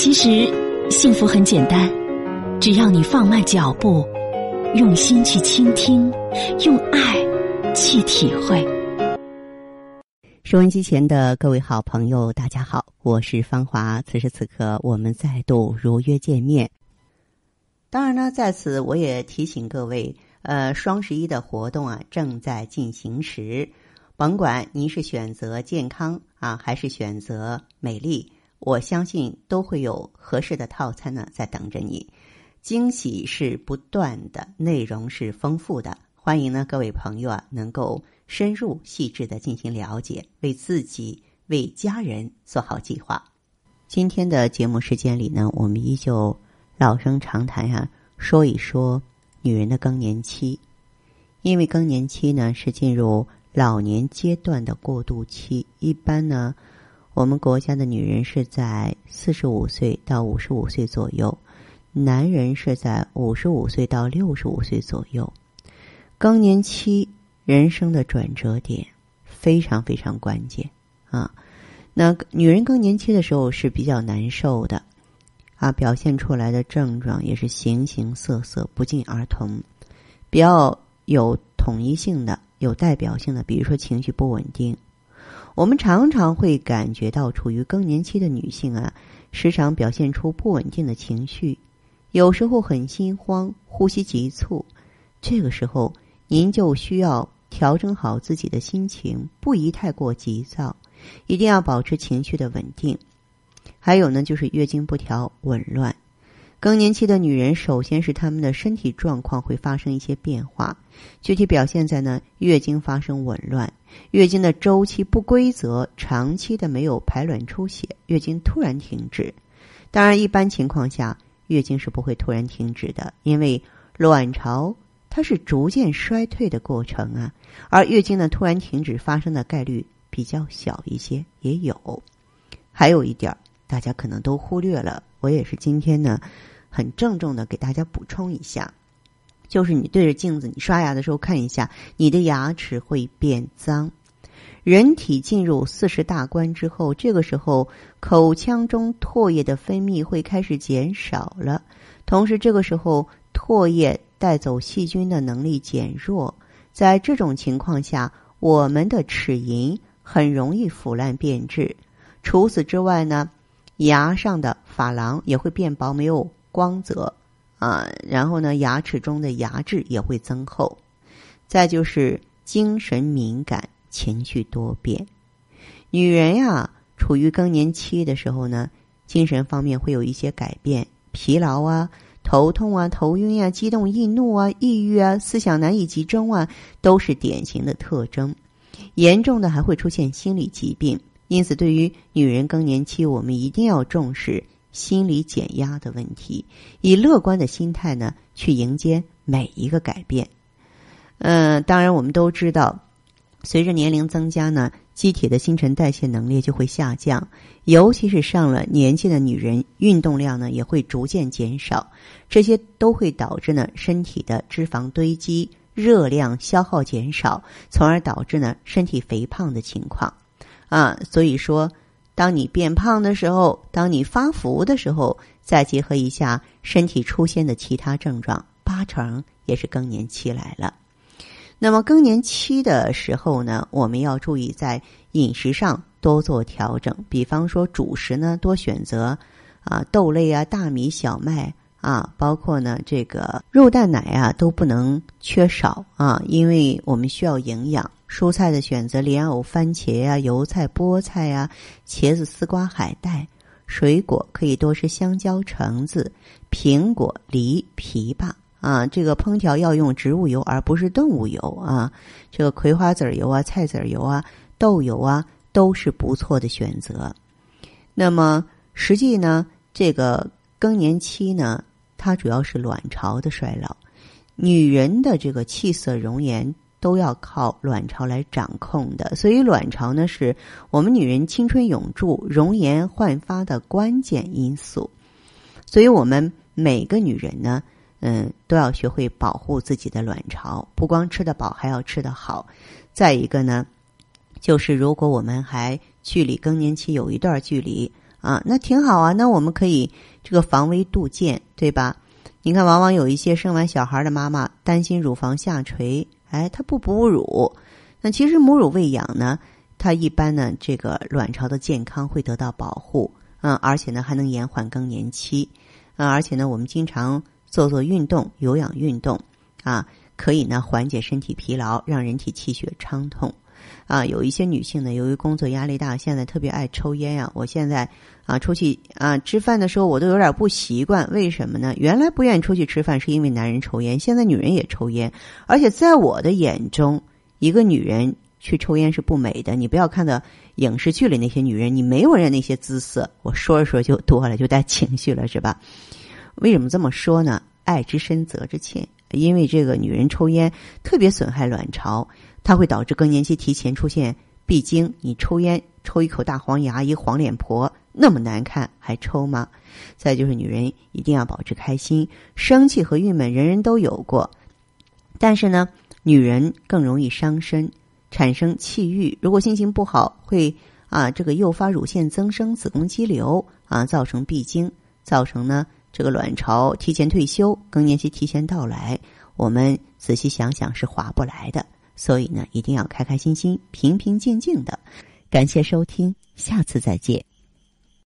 其实，幸福很简单，只要你放慢脚步，用心去倾听，用爱去体会。收音机前的各位好朋友，大家好，我是芳华。此时此刻，我们再度如约见面。当然呢，在此我也提醒各位，呃，双十一的活动啊正在进行时，甭管您是选择健康啊，还是选择美丽。我相信都会有合适的套餐呢，在等着你。惊喜是不断的，内容是丰富的。欢迎呢，各位朋友啊，能够深入细致的进行了解，为自己、为家人做好计划。今天的节目时间里呢，我们依旧老生常谈呀，说一说女人的更年期。因为更年期呢，是进入老年阶段的过渡期，一般呢。我们国家的女人是在四十五岁到五十五岁左右，男人是在五十五岁到六十五岁左右。更年期人生的转折点非常非常关键啊！那女人更年期的时候是比较难受的啊，表现出来的症状也是形形色色，不尽而同。比较有统一性的、有代表性的，比如说情绪不稳定。我们常常会感觉到，处于更年期的女性啊，时常表现出不稳定的情绪，有时候很心慌，呼吸急促。这个时候，您就需要调整好自己的心情，不宜太过急躁，一定要保持情绪的稳定。还有呢，就是月经不调、紊乱。更年期的女人，首先是她们的身体状况会发生一些变化，具体表现在呢，月经发生紊乱，月经的周期不规则，长期的没有排卵出血，月经突然停止。当然，一般情况下，月经是不会突然停止的，因为卵巢它是逐渐衰退的过程啊，而月经呢突然停止发生的概率比较小一些，也有。还有一点大家可能都忽略了。我也是今天呢，很郑重的给大家补充一下，就是你对着镜子，你刷牙的时候看一下，你的牙齿会变脏。人体进入四十大关之后，这个时候口腔中唾液的分泌会开始减少了，同时这个时候唾液带走细菌的能力减弱，在这种情况下，我们的齿龈很容易腐烂变质。除此之外呢？牙上的珐琅也会变薄，没有光泽啊。然后呢，牙齿中的牙质也会增厚。再就是精神敏感，情绪多变。女人呀，处于更年期的时候呢，精神方面会有一些改变，疲劳啊、头痛啊、头晕啊、激动易怒啊、抑郁啊、思想难以集中啊，都是典型的特征。严重的还会出现心理疾病。因此，对于女人更年期，我们一定要重视心理减压的问题，以乐观的心态呢去迎接每一个改变。嗯，当然，我们都知道，随着年龄增加呢，机体的新陈代谢能力就会下降，尤其是上了年纪的女人，运动量呢也会逐渐减少，这些都会导致呢身体的脂肪堆积、热量消耗减少，从而导致呢身体肥胖的情况。啊，所以说，当你变胖的时候，当你发福的时候，再结合一下身体出现的其他症状，八成也是更年期来了。那么更年期的时候呢，我们要注意在饮食上多做调整，比方说主食呢多选择啊豆类啊、大米、小麦啊，包括呢这个肉蛋奶啊都不能缺少啊，因为我们需要营养。蔬菜的选择：莲藕、番茄呀、油菜、菠菜呀、茄子、丝瓜、海带。水果可以多吃香蕉、橙子、苹果、梨、枇杷啊。这个烹调要用植物油，而不是动物油啊。这个葵花籽油啊、菜籽油啊、豆油啊，都是不错的选择。那么，实际呢，这个更年期呢，它主要是卵巢的衰老，女人的这个气色、容颜。都要靠卵巢来掌控的，所以卵巢呢是我们女人青春永驻、容颜焕发的关键因素。所以我们每个女人呢，嗯，都要学会保护自己的卵巢，不光吃得饱，还要吃得好。再一个呢，就是如果我们还距离更年期有一段距离啊，那挺好啊。那我们可以这个防微杜渐，对吧？你看，往往有一些生完小孩的妈妈担心乳房下垂，哎，它不哺乳。那其实母乳喂养呢，它一般呢，这个卵巢的健康会得到保护，嗯，而且呢还能延缓更年期，啊，而且呢我们经常做做运动，有氧运动，啊，可以呢缓解身体疲劳，让人体气血畅通。啊，有一些女性呢，由于工作压力大，现在特别爱抽烟呀。我现在啊，出去啊吃饭的时候，我都有点不习惯。为什么呢？原来不愿意出去吃饭，是因为男人抽烟，现在女人也抽烟。而且在我的眼中，一个女人去抽烟是不美的。你不要看到影视剧里那些女人，你没有人那些姿色。我说着说就多了，就带情绪了，是吧？为什么这么说呢？爱之深，责之切。因为这个女人抽烟特别损害卵巢。它会导致更年期提前出现闭经。你抽烟抽一口大黄牙，一黄脸婆那么难看，还抽吗？再就是女人一定要保持开心，生气和郁闷人人都有过，但是呢，女人更容易伤身，产生气郁。如果心情不好，会啊这个诱发乳腺增生、子宫肌瘤啊，造成闭经，造成呢这个卵巢提前退休，更年期提前到来。我们仔细想想，是划不来的。所以呢，一定要开开心心、平平静静的。感谢收听，下次再见。